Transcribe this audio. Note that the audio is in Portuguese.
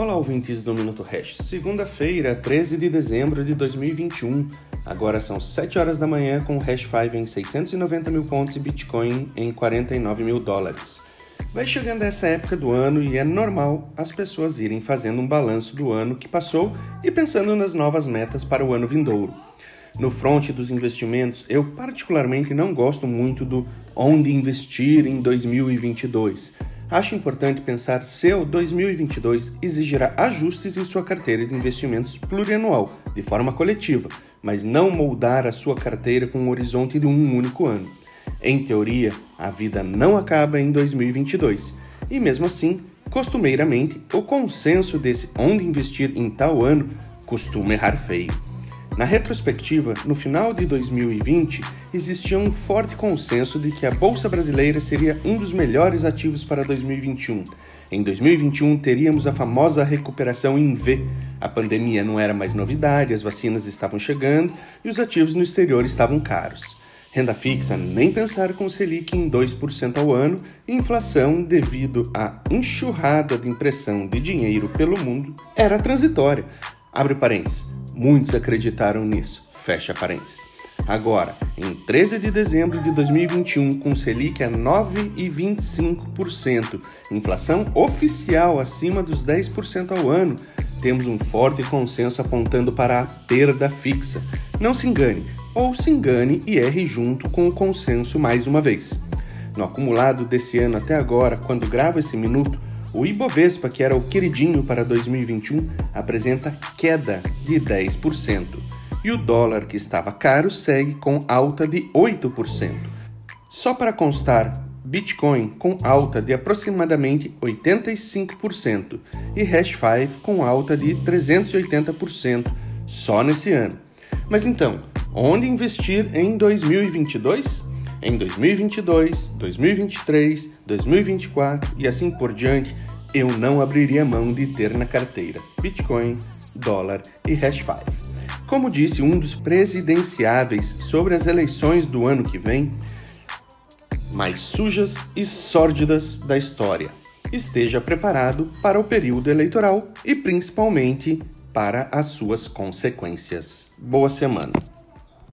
Olá, ouvintes do Minuto Hash. Segunda-feira, 13 de dezembro de 2021. Agora são 7 horas da manhã com o Hash 5 em 690 mil pontos e Bitcoin em 49 mil dólares. Vai chegando essa época do ano e é normal as pessoas irem fazendo um balanço do ano que passou e pensando nas novas metas para o ano vindouro. No front dos investimentos, eu particularmente não gosto muito do onde investir em 2022 acho importante pensar se o 2022 exigirá ajustes em sua carteira de investimentos plurianual, de forma coletiva, mas não moldar a sua carteira com um horizonte de um único ano. Em teoria, a vida não acaba em 2022, e mesmo assim, costumeiramente, o consenso desse onde investir em tal ano costuma errar feio. Na retrospectiva, no final de 2020, existia um forte consenso de que a Bolsa Brasileira seria um dos melhores ativos para 2021. Em 2021, teríamos a famosa recuperação em V. A pandemia não era mais novidade, as vacinas estavam chegando e os ativos no exterior estavam caros. Renda fixa, nem pensar com Selic em 2% ao ano e inflação devido à enxurrada de impressão de dinheiro pelo mundo era transitória. Abre parênteses. Muitos acreditaram nisso. Fecha parênteses. Agora, em 13 de dezembro de 2021, com Selic a 9,25%, inflação oficial acima dos 10% ao ano, temos um forte consenso apontando para a perda fixa. Não se engane, ou se engane e erre junto com o consenso mais uma vez. No acumulado desse ano até agora, quando gravo esse minuto, o Ibovespa, que era o queridinho para 2021, apresenta queda de 10%. E o dólar, que estava caro, segue com alta de 8%. Só para constar, Bitcoin com alta de aproximadamente 85% e Hash 5 com alta de 380% só nesse ano. Mas então, onde investir em 2022? Em 2022, 2023, 2024 e assim por diante, eu não abriria mão de ter na carteira Bitcoin, dólar e Hash 5. Como disse um dos presidenciáveis sobre as eleições do ano que vem, mais sujas e sórdidas da história. Esteja preparado para o período eleitoral e principalmente para as suas consequências. Boa semana!